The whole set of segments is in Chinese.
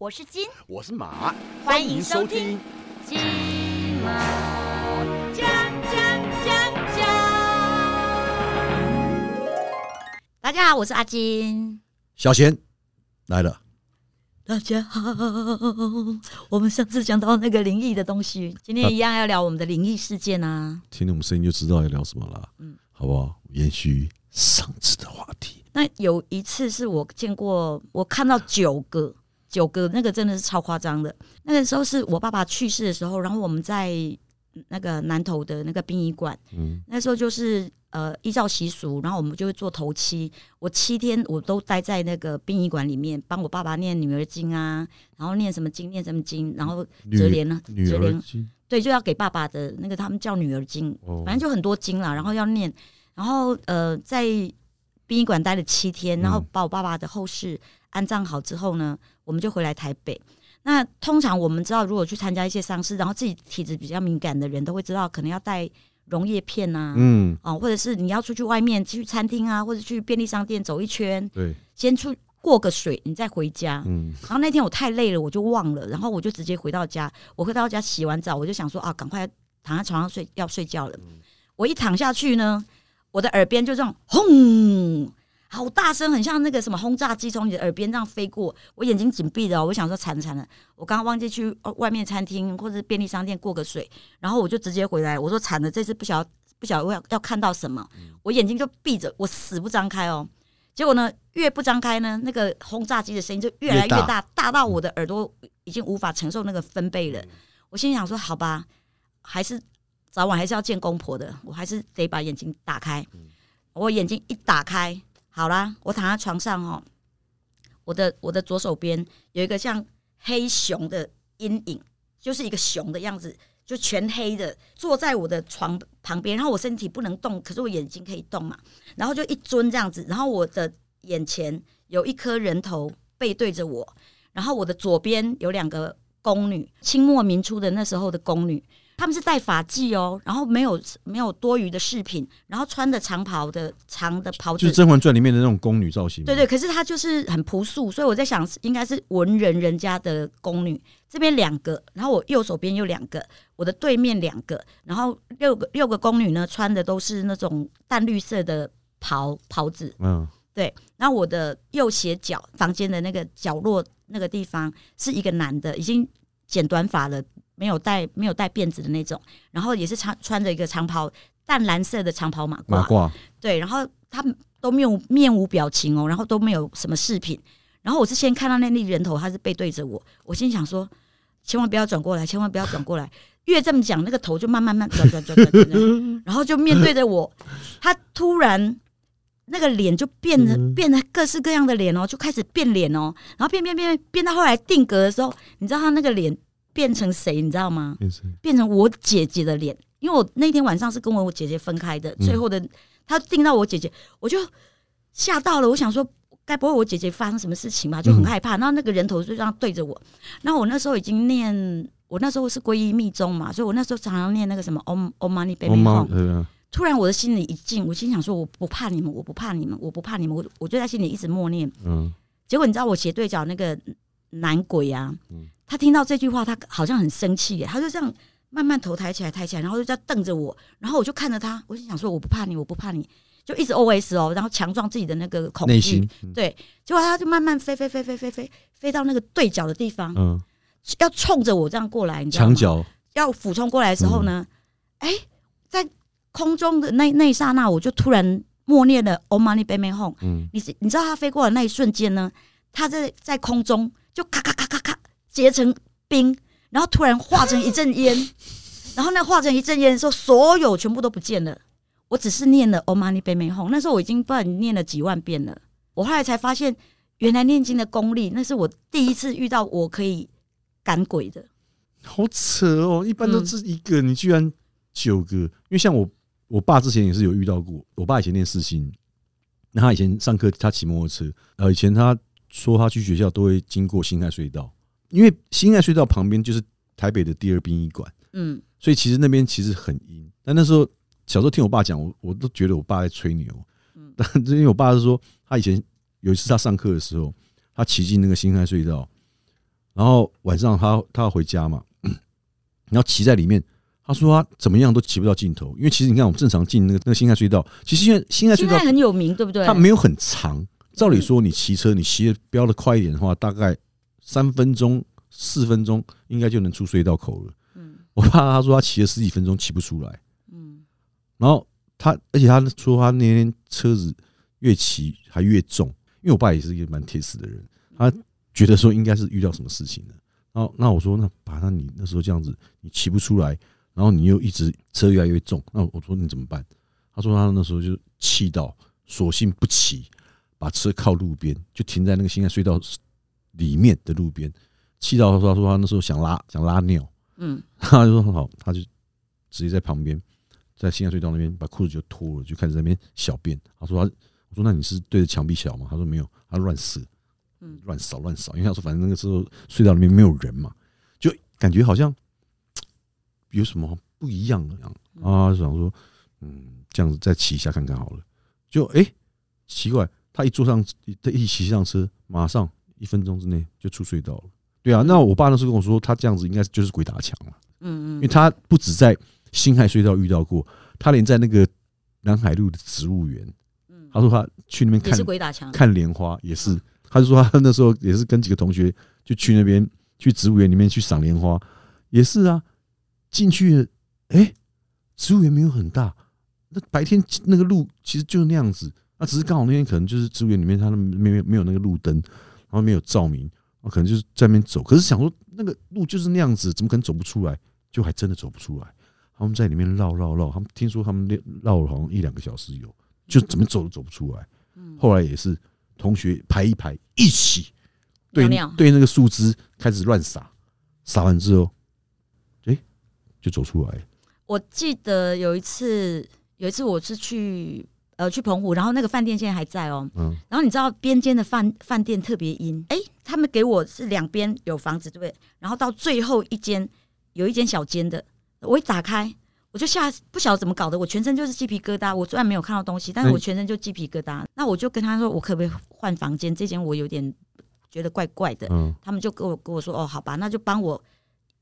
我是金，我是马，欢迎收听。金马。大家好，我是阿金。小贤来了，大家好，我们上次讲到那个灵异的东西，今天一样要聊我们的灵异事件啊。听我们声音就知道要聊什么了。嗯，好不好？延续上次的话题。那有一次是我见过，我看到九个，九个那个真的是超夸张的。那个时候是我爸爸去世的时候，然后我们在那个南头的那个殡仪馆，嗯，那时候就是呃依照习俗，然后我们就会做头七。我七天我都待在那个殡仪馆里面，帮我爸爸念女儿经啊，然后念什么经，念什么经，然后折莲呢，折莲对，就要给爸爸的那个他们叫女儿经，反正就很多经啦，然后要念，然后呃在。殡仪馆待了七天，然后把我爸爸的后事安葬好之后呢，我们就回来台北。那通常我们知道，如果去参加一些丧事，然后自己体质比较敏感的人都会知道，可能要带溶液片啊，嗯，哦，或者是你要出去外面去餐厅啊，或者去便利商店走一圈，对，先出过个水，你再回家。嗯，然后那天我太累了，我就忘了，然后我就直接回到家。我回到家洗完澡，我就想说啊，赶快躺在床上睡，要睡觉了。我一躺下去呢。我的耳边就这样轰，好大声，很像那个什么轰炸机从你的耳边这样飞过。我眼睛紧闭的，我想说惨了惨了，我刚刚忘记去外面餐厅或者便利商店过个水，然后我就直接回来。我说惨了，这次不晓不晓得要要看到什么，我眼睛就闭着，我死不张开哦。结果呢，越不张开呢，那个轰炸机的声音就越来越大，大到我的耳朵已经无法承受那个分贝了。我心想说好吧，还是。早晚还是要见公婆的，我还是得把眼睛打开。我眼睛一打开，好啦，我躺在床上哦，我的我的左手边有一个像黑熊的阴影，就是一个熊的样子，就全黑的，坐在我的床旁边。然后我身体不能动，可是我眼睛可以动嘛。然后就一尊这样子，然后我的眼前有一颗人头背对着我，然后我的左边有两个宫女，清末民初的那时候的宫女。他们是戴发髻哦，然后没有没有多余的饰品，然后穿的长袍的长的袍子，就是《甄嬛传》里面的那种宫女造型。对对，可是她就是很朴素，所以我在想，应该是文人人家的宫女。这边两个，然后我右手边有两个，我的对面两个，然后六个六个宫女呢，穿的都是那种淡绿色的袍袍子。嗯，对。然后我的右斜角房间的那个角落那个地方是一个男的，已经剪短发了。没有带没有带辫子的那种，然后也是穿穿着一个长袍，淡蓝色的长袍马褂，对，然后他们都没有面无表情哦，然后都没有什么饰品，然后我是先看到那粒人头，他是背对着我，我心想说，千万不要转过来，千万不要转过来，越这么讲，那个头就慢慢慢转转转转转，然后就面对着我，他突然那个脸就变得变得各式各样的脸哦，就开始变脸哦，然后变变变变到后来定格的时候，你知道他那个脸。变成谁你知道吗？变成我姐姐的脸，因为我那天晚上是跟我姐姐分开的，最后的她定到我姐姐，我就吓到了。我想说，该不会我姐姐发生什么事情吧？就很害怕。然后那个人头就这样对着我，然后我那时候已经念，我那时候是皈依密宗嘛，所以我那时候常常念那个什么 Om Om Mani Padme Hum。突然我的心里一静，我心想说，我不怕你们，我不怕你们，我不怕你们，我我就在心里一直默念。嗯。结果你知道我斜对角那个男鬼啊？嗯。他听到这句话，他好像很生气耶，他就这样慢慢头抬起来，抬起来，然后就这样瞪着我，然后我就看着他，我就想说我不怕你，我不怕你，就一直 O S 哦，然后强壮自己的那个恐惧，对，结果他就慢慢飞飞飞飞飞飞飞到那个对角的地方，嗯，要冲着我这样过来，你知道吗？墙角要俯冲过来的时候呢，哎，在空中的那那一刹那，我就突然默念了 “Oh money baby home”，嗯，你你知道他飞过的那一瞬间呢，他在在空中就咔咔咔咔咔。结成冰，然后突然化成一阵烟，然后那化成一阵烟的时候，所有全部都不见了。我只是念了 Om Mani p a m e h o m 那时候我已经不知道念了几万遍了。我后来才发现，原来念经的功力，那是我第一次遇到我可以赶鬼的。好扯哦！一般都是一个，你居然九个。因为像我，我爸之前也是有遇到过。我爸以前念四星，那他以前上课他骑摩托车，呃，以前他说他去学校都会经过新海隧道。因为新爱隧道旁边就是台北的第二殡仪馆，嗯，所以其实那边其实很阴。但那时候小时候听我爸讲，我我都觉得我爸在吹牛，嗯，但因为我爸是说他以前有一次他上课的时候，他骑进那个新爱隧道，然后晚上他他要回家嘛，然后骑在里面，他说他怎么样都骑不到尽头，因为其实你看我们正常进那个那个辛亥隧道，其实因为辛亥隧道很有名，对不对？它没有很长，照理说你骑车你骑的飙的快一点的话，大概三分钟四分钟应该就能出隧道口了。嗯我爸他说他骑了十几分钟骑不出来，嗯然后他而且他说他那天车子越骑还越重，因为我爸也是一个蛮铁死的人，他觉得说应该是遇到什么事情了。然后那我说那爸，那你那时候这样子你骑不出来，然后你又一直车越来越重，那我说你怎么办？他说他那时候就气到，索性不骑，把车靠路边，就停在那个新安隧道里面的路边，气到他说他说他那时候想拉想拉尿，嗯。他就说很好，他就直接在旁边，在新安隧道那边把裤子就脱了，就开始在那边小便。他说他，我说那你是对着墙壁小吗？他说没有，他乱射，嗯。乱扫乱扫，因为他说反正那个时候隧道里面没有人嘛，就感觉好像有什么不一样的样。啊，想说嗯，这样子再骑一下看看好了。就哎、奇怪，他一坐上他一骑上车，马上一分钟之内就出隧道了。对啊，那我爸那时候跟我说，他这样子应该就是鬼打墙了。嗯嗯，因为他不止在辛亥隧道遇到过，他连在那个南海路的植物园，嗯。他说他去那边看鬼打墙，看莲花，也是。嗯，他就说他那时候也是跟几个同学就去那边去植物园里面去赏莲花，也是啊，进去了，哎，植物园没有很大，那白天那个路其实就是那样子，那只是刚好那天可能就是植物园里面它没有没有那个路灯，然后没有照明，可能就是在那边走，可是想说那个路就是那样子，怎么可能走不出来？就还真的走不出来。他们在里面绕绕绕，他们听说他们绕了好像一两个小时有，就怎么走都走不出来。嗯后来也是同学排一排一起对对那个树枝开始乱撒，撒完之后，哎、就走出来。我记得有一次，有一次我是去呃去澎湖，然后那个饭店现在还在哦。嗯然后你知道边间的饭饭店特别阴，哎、他们给我是两边有房子，对不对？然后到最后一间有一间小间的，我一打开。我就吓，不晓得怎么搞的，我全身就是鸡皮疙瘩。我虽然没有看到东西，但是哎我全身就鸡皮疙瘩。那我就跟他说，我可不可以换房间？这间我有点觉得怪怪的。嗯他们就跟我跟我说，哦，好吧，那就帮我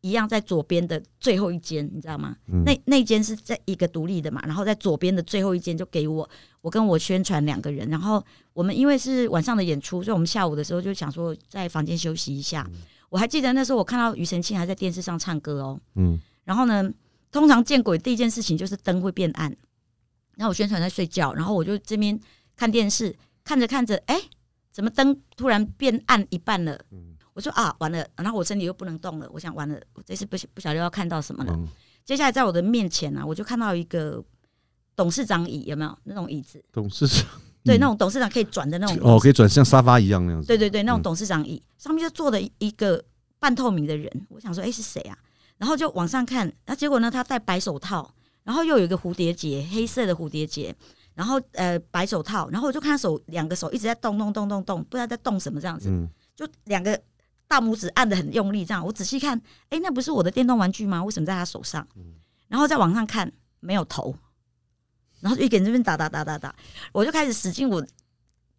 一样在左边的最后一间，你知道吗？嗯那那间是在一个独立的嘛，然后在左边的最后一间就给我，我跟我宣传两个人，然后我们因为是晚上的演出，所以我们下午的时候就想说在房间休息一下。我还记得那时候我看到庾澄庆还在电视上唱歌哦，嗯然后呢，通常见鬼第一件事情就是灯会变暗，然后我宣传在睡觉，然后我就这边看电视，看着看着，哎、怎么灯突然变暗一半了？我说啊，完了，然后我身体又不能动了，我想完了，我这次不不晓得要看到什么了。嗯，接下来在我的面前啊，我就看到一个董事长椅，有没有那种椅子？董事长对，嗯那种董事长可以转的那种。哦，可以转像沙发一样那样子。对对对，那种嗯董事长椅、上面就坐了一个半透明的人，我想说，哎、是谁啊？然后就往上看，然后结果呢，他戴白手套，然后又有一个蝴蝶结，黑色的蝴蝶结，然后呃白手套，然后我就看他手两个手一直在动动动动动，不知道在动什么这样子，嗯，就两个大拇指按的很用力，这样我仔细看，哎、那不是我的电动玩具吗？为什么在他手上？然后再往上看，没有头，然后就一个人这边打打打打打，我就开始使劲我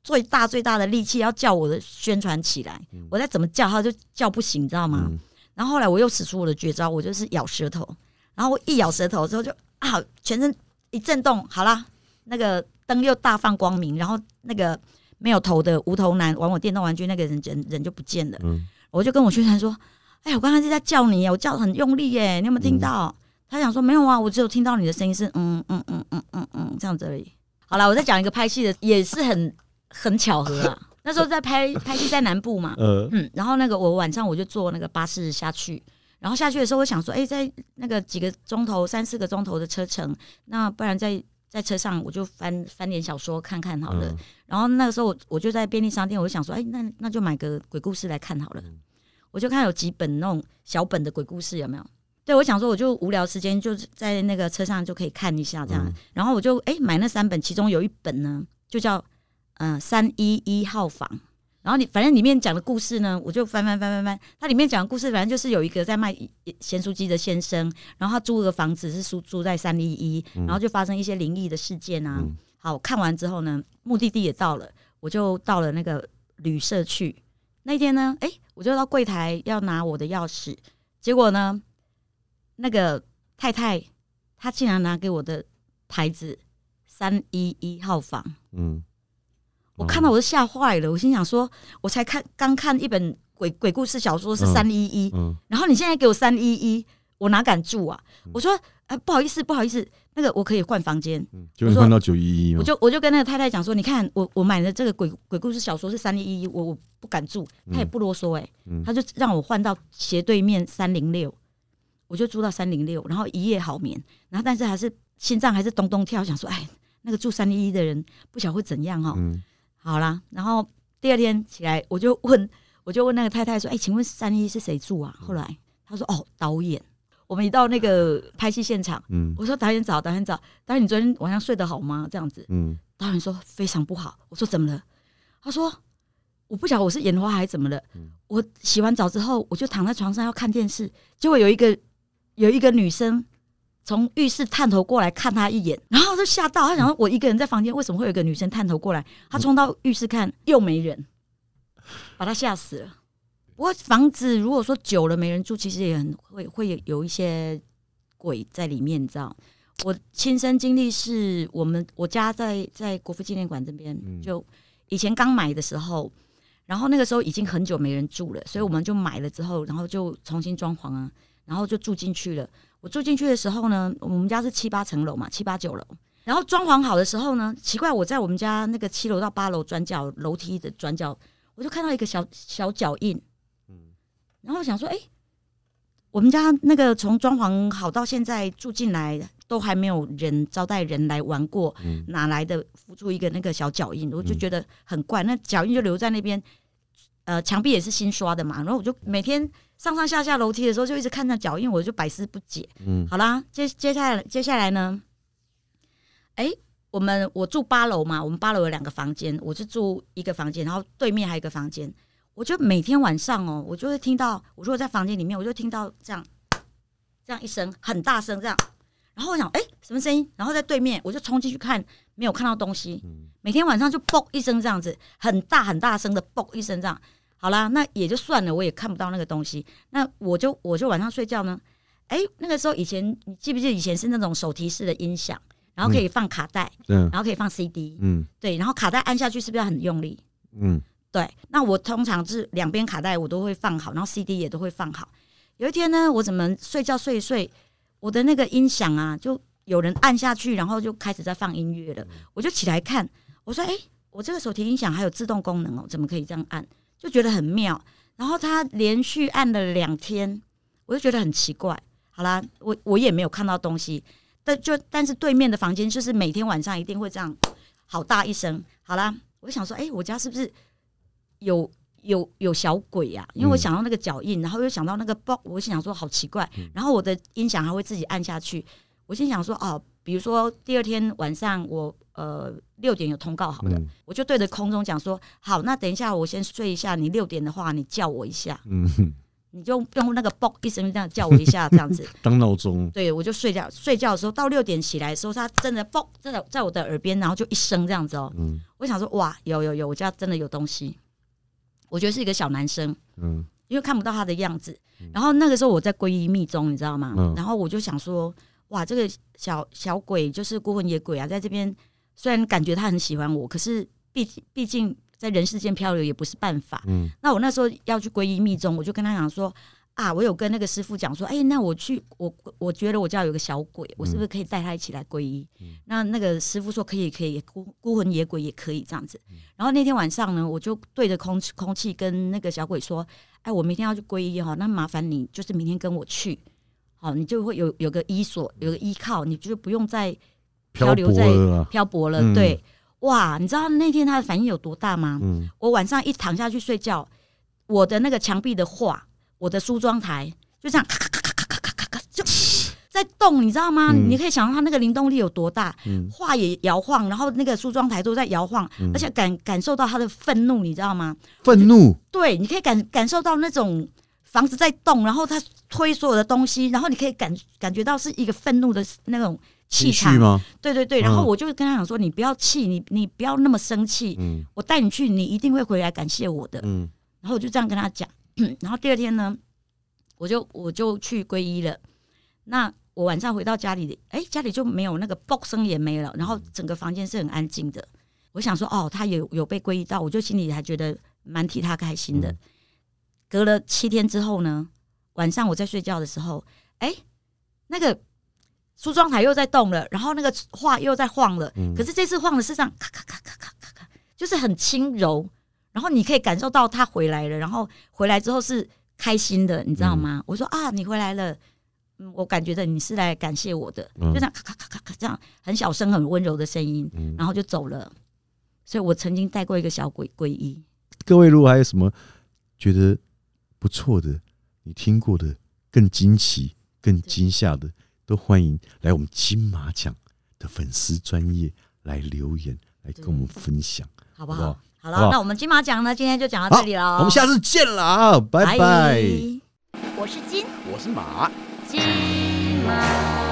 最大最大的力气要叫我的宣传起来，我再怎么叫他就叫不醒，你知道吗？嗯然后后来我又使出我的绝招，我就是咬舌头，然后我一咬舌头之后就啊，全身一震动，好啦，那个灯又大放光明，然后那个没有头的无头男玩我电动玩具那个人人人就不见了，嗯我就跟我宣传说，哎呀，我刚刚是在叫你，我叫的很用力耶，你有没有听到？他想说没有啊，我只有听到你的声音是嗯嗯嗯嗯嗯嗯这样子而已。好了，我再讲一个拍戏的，也是很很巧合啊。那时候在拍拍戏在南部嘛，呃，嗯，然后那个我晚上我就坐那个巴士下去，然后下去的时候我想说，哎、在那个几个钟头、三四个钟头的车程，那不然在在车上我就翻翻点小说看看好了。嗯然后那个时候我我就在便利商店，我就想说，哎、那那就买个鬼故事来看好了。我就看有几本那种小本的鬼故事有没有？对，我想说我就无聊时间就在那个车上就可以看一下这样，嗯然后我就哎、买那三本，其中有一本呢就叫嗯三一一号房。然后你反正里面讲的故事呢，我就翻翻翻翻翻，它里面讲的故事反正就是有一个在卖咸酥鸡的先生，然后他租了个房子是租住在三一一，然后就发生一些灵异的事件啊。嗯好，看完之后呢，目的地也到了，我就到了那个旅社去。那天呢，哎、我就到柜台要拿我的钥匙，结果呢，那个太太她竟然拿给我的牌子三一一号房，嗯，我看到我都吓坏了，我心想说，我才看刚看一本鬼鬼故事小说是嗯。三一一，嗯。然后你现在给我三一一，我哪敢住啊？我说，呃，不好意思，不好意思，那个我可以换房间。嗯，就会换到九一一嘛。我，就我就跟那个太太讲说，你看我我买的这个鬼鬼故事小说是三一一，我我不敢住，他也不啰嗦哎、嗯。他就让我换到斜对面三零六，我就住到三零六，然后一夜好眠，然后但是还是心脏还是咚咚跳，想说，哎，那个住三一一的人不晓得会怎样哦、嗯好啦，然后第二天起来，我就问，我就问那个太太说：“哎、请问三一是谁住啊？”后来她说：“哦，导演。”我们一到那个拍戏现场，嗯我说：“导演早，导演早，导演你昨天晚上睡得好吗？”这样子，嗯导演说：“非常不好。”我说：“怎么了？”他说：“我不晓得我是眼花还是怎么了。我洗完澡之后，我就躺在床上要看电视，结果有一个有一个女生从浴室探头过来看他一眼，然后就吓到，他想说我一个人在房间，为什么会有一个女生探头过来？他冲到浴室看，又没人，把他吓死了。不过房子如果说久了没人住，其实也很会会有一些鬼在里面，你知道？我亲身经历是我们我家在在国父纪念馆这边，嗯就以前刚买的时候，然后那个时候已经很久没人住了，所以我们就买了之后，然后就重新装潢啊，然后就住进去了。我住进去的时候呢，我们家是七八层楼嘛，七八九楼。然后装潢好的时候呢，奇怪，我在我们家那个七楼到八楼转角楼梯的转角，我就看到一个小小脚印。嗯然后我想说，哎、我们家那个从装潢好到现在住进来，都还没有人招待人来玩过，嗯哪来的浮出一个那个小脚印？我就觉得很怪，那脚印就留在那边。呃，墙壁也是新刷的嘛，然后我就每天上上下下楼梯的时候，就一直看那脚印，我就百思不解。嗯好啦，接接下来接下来呢？哎、我们我住八楼嘛，我们八楼有两个房间，我是住一个房间，然后对面还有一个房间。我就每天晚上哦，我就会听到，我如果在房间里面，我就听到这样这样一声很大声这样，然后我想哎、什么声音？然后在对面我就冲进去看，没有看到东西。每天晚上就嘣一声这样子，很大很大声的嘣一声这样。好啦，那也就算了，我也看不到那个东西。那我就我就晚上睡觉呢，哎、那个时候以前你记不记得以前是那种手提式的音响，然后可以放卡带，嗯然后可以放 CD，嗯对，然后卡带按下去是不是要很用力？嗯对，那我通常是两边卡带我都会放好，然后 CD 也都会放好。有一天呢，我怎么睡觉睡一睡，我的那个音响啊，就有人按下去，然后就开始在放音乐了。我就起来看，我说：“哎、我这个手提音响还有自动功能哦，怎么可以这样按？”就觉得很妙。然后他连续按了两天，我就觉得很奇怪。好啦，我我也没有看到东西，但就但是对面的房间就是每天晚上一定会这样好大一声。好啦，我就想说，哎、我家是不是有有有小鬼呀、因为我想到那个脚印，然后又想到那个爆，我心想说好奇怪。然后我的音响还会自己按下去，我心想说哦，比如说第二天晚上我呃六点有通告好了，嗯我就对着空中讲说好，那等一下我先睡一下，你六点的话你叫我一下，嗯，你就用那个嘣一声这样叫我一下，这样子。当闹钟，对，我就睡觉，睡觉的时候到六点起来的时候，他真的嘣，真的在我的耳边，然后就一声这样子哦。嗯我想说，哇，有有有，我家真的有东西。我觉得是一个小男生，嗯因为看不到他的样子。然后那个时候我在皈依密宗，你知道吗？嗯然后我就想说，哇，这个小小鬼就是孤魂野鬼啊，在这边虽然感觉他很喜欢我，可是毕竟毕竟在人世间漂流也不是办法。嗯那我那时候要去皈依密宗，我就跟他讲说啊，我有跟那个师傅讲说，哎、那我去，我我觉得我家有个小鬼，我是不是可以带他一起来皈依？那那个师傅说可以，可以，孤孤魂野鬼也可以这样子。然后那天晚上呢，我就对着空气空气跟那个小鬼说，哎，我明天要去皈依哈，那麻烦你就是明天跟我去，好，你就会有有个依所，有个依靠，你就不用再漂流在漂泊了对。哇你知道那天他的反应有多大吗？我晚上一躺下去睡觉我的那个墙壁的画我的梳妆台就这样咔咔咔咔咔咔咔咔就在动你知道吗你可以想到他那个灵动力有多大画也摇晃然后那个梳妆台都在摇晃而且感感受到他的愤怒你知道吗愤怒对你可以感感受到那种房子在动然后他推所有的东西然后你可以感感觉到是一个愤怒的那种气场。吗？对对对，然后嗯我就跟他讲说，你不要气，你你不要那么生气，嗯我带你去，你一定会回来感谢我的。嗯然后我就这样跟他讲，然后第二天呢，我就我就去皈依了。那我晚上回到家里，哎，家里就没有那个爆声也没了，然后整个房间是很安静的。我想说，哦，他有有被皈依到，我就心里还觉得蛮替他开心的。隔了七天之后呢，晚上我在睡觉的时候，哎，那个梳妆台又在动了，然后那个画又在晃了，可是这次晃的是这样咔咔咔咔咔咔咔，就是很轻柔，然后你可以感受到他回来了，然后回来之后是开心的，你知道吗？我说啊，你回来了，嗯，我感觉到你是来感谢我的，就这样咔咔咔咔咔这样很小声、很温柔的声音，然后就走了。所以我曾经带过一个小鬼皈依。各位如果还有什么觉得不错的，你听过的更惊奇、更惊吓的，都欢迎来我们金马奖的粉丝专业来留言，来跟我们分享，好不好？好了，那我们金马奖呢，今天就讲到这里了。我们下次见了啊，拜拜。我是金，我是马，金马奖。